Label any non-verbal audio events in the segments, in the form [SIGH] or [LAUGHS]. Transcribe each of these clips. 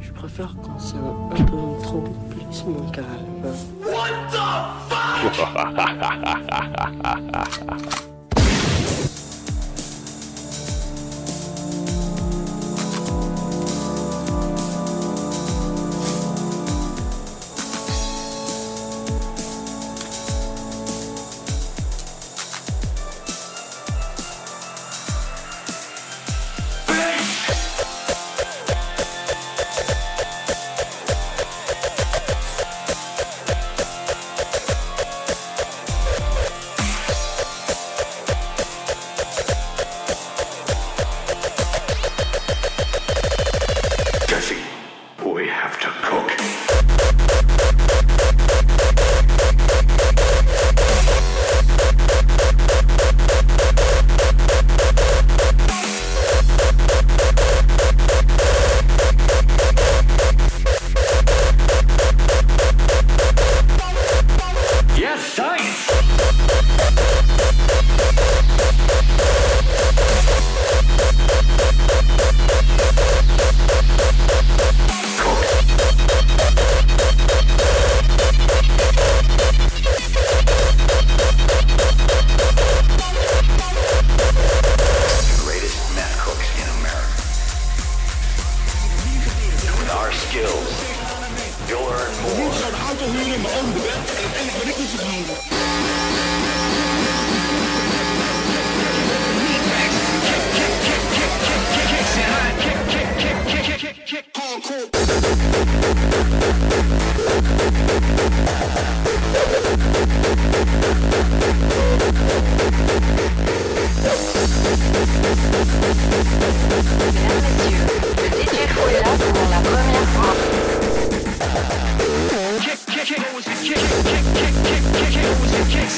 Je préfère quand c'est un peu trop plus mon calme. Jesse, [LAUGHS]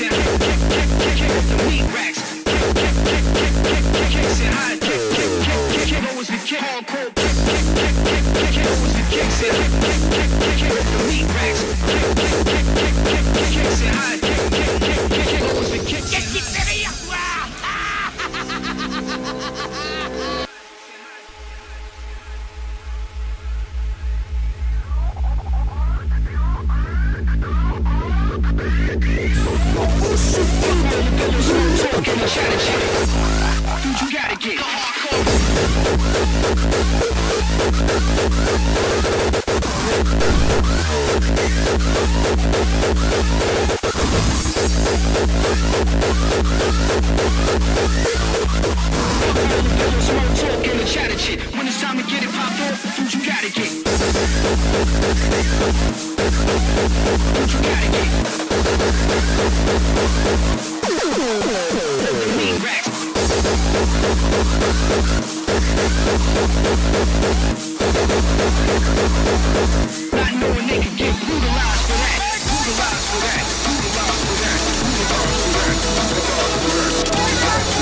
kick kick When it's time to get it popped off, food you gotta get. Dude, you gotta get. Racks. Not knowing they could get brutalized for that. Brutalized for that. Brutalized for that. Brutalized for that. Brutalized for that.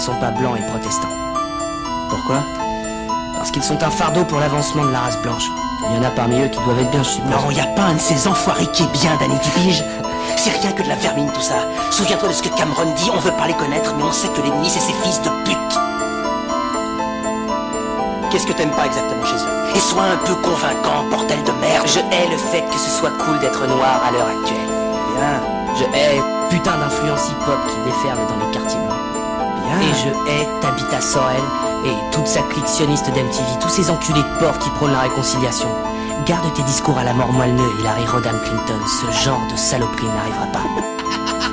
Ne sont pas blancs et protestants. Pourquoi? Parce qu'ils sont un fardeau pour l'avancement de la race blanche. Il y en a parmi eux qui doivent être bien, suppose. Non, y a pas un de ces enfoirés qui est bien, Danny, tu piges C'est rien que de la vermine tout ça. Souviens-toi de ce que Cameron dit, on veut pas les connaître, mais on sait que l'ennemi c'est ces fils de pute. Qu'est-ce que t'aimes pas exactement chez eux? Et sois un peu convaincant, bordel de merde. Je hais le fait que ce soit cool d'être noir à l'heure actuelle. Bien, Je hais putain d'influence hip-hop qui déferle dans les quartiers blancs. Bien. Et je hais Tabitha Sorel et toute sa clique sioniste d'MTV, tous ces enculés de porc qui prônent la réconciliation. Garde tes discours à la mort moelleux, Hillary Rodham Clinton. Ce genre de saloperie n'arrivera pas. [LAUGHS]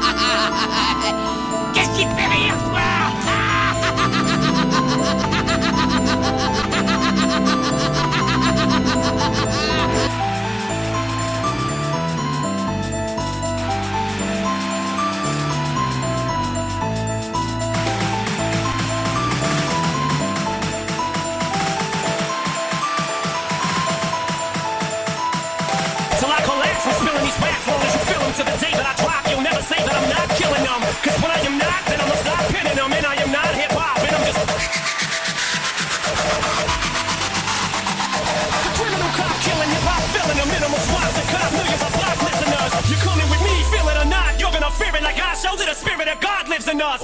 using us.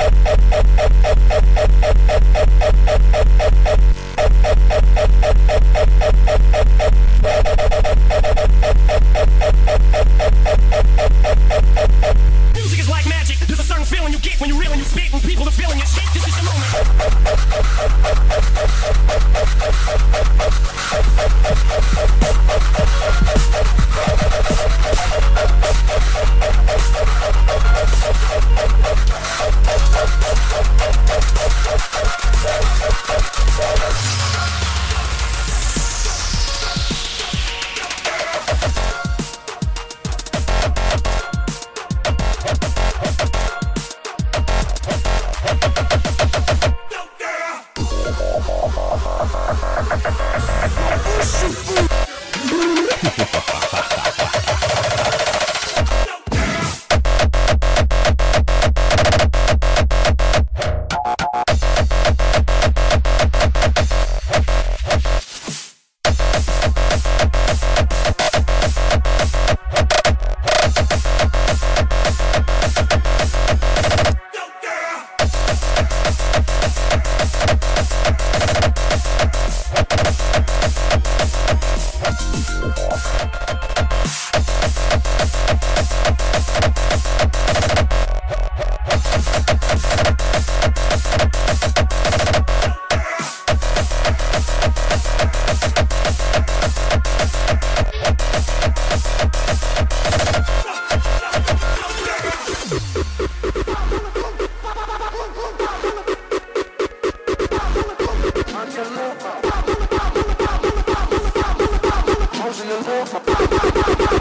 You get when you reel and you spit, and people are feeling your shit. This is your moment. Qu'est-ce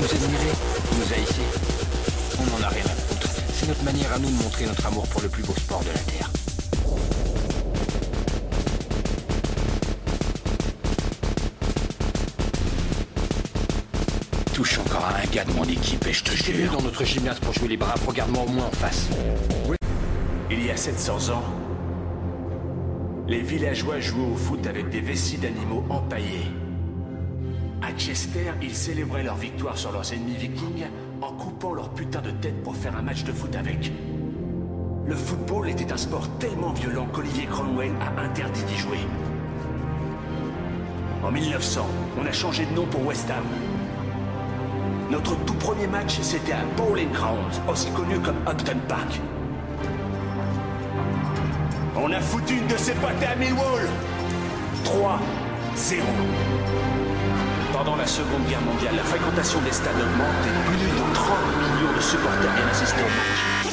Nous admirez, vous nous haïssez. On n'en a rien à foutre. C'est notre manière à nous de montrer notre amour pour le plus beau sport de la Terre. Touche encore à un gars de mon équipe et je te jure. dans notre gymnase pour jouer les braves, regarde-moi au moins en face. Il y a 700 ans, les villageois jouaient au foot avec des vessies d'animaux empaillés. À Chester, ils célébraient leur victoire sur leurs ennemis vikings en coupant leur putain de tête pour faire un match de foot avec. Le football était un sport tellement violent qu'Olivier Cromwell a interdit d'y jouer. En 1900, on a changé de nom pour West Ham. Notre tout premier match, c'était à Bowling Grounds, aussi connu comme Upton Park. On a foutu une de ses pâtés à Millwall 3-0. Pendant la Seconde Guerre mondiale, la fréquentation des stades augmente et plus de 30 millions de supporters viennent assister au match.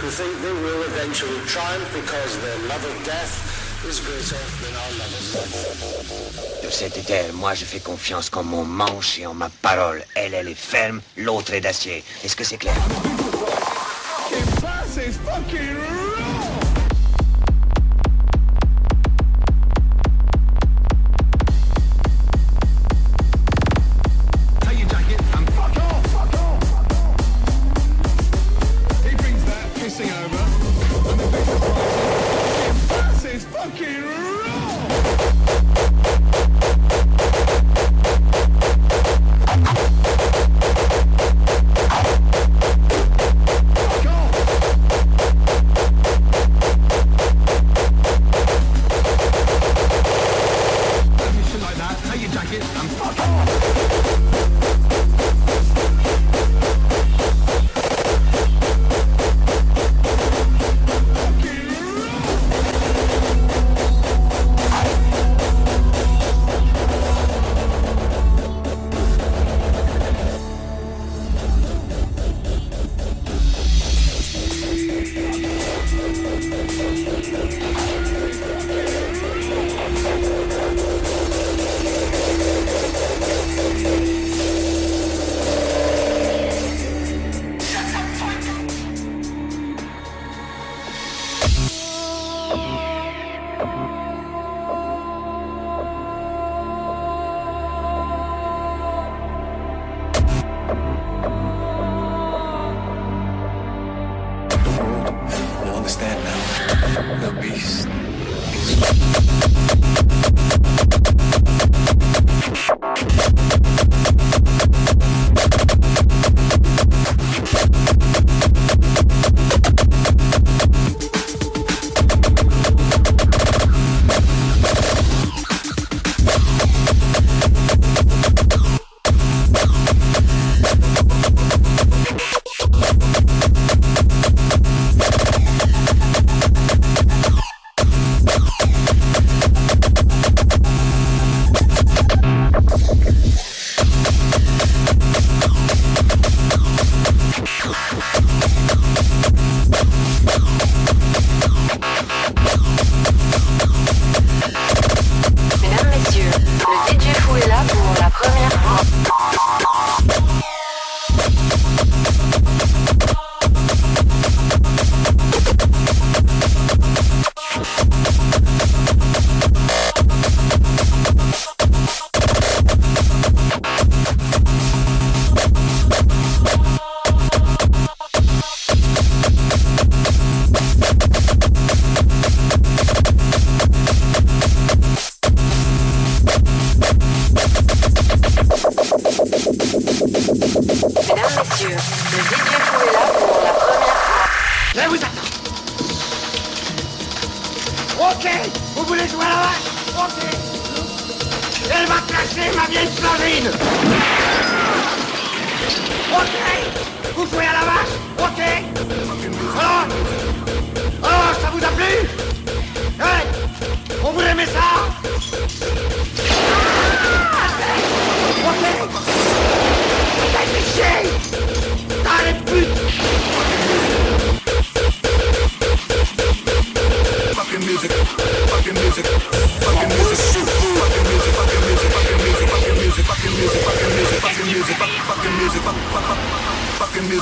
Who think they will eventually triumph because their love of death is greater than our love of life? De cette idée, moi je fais confiance qu'en mon manche et en ma parole. Elle, elle est ferme, l'autre est d'acier. Est-ce que c'est clair?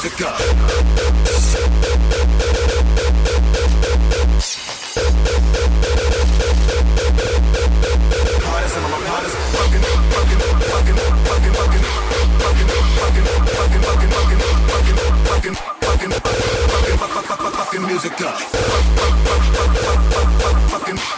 music up. Music up. Fucking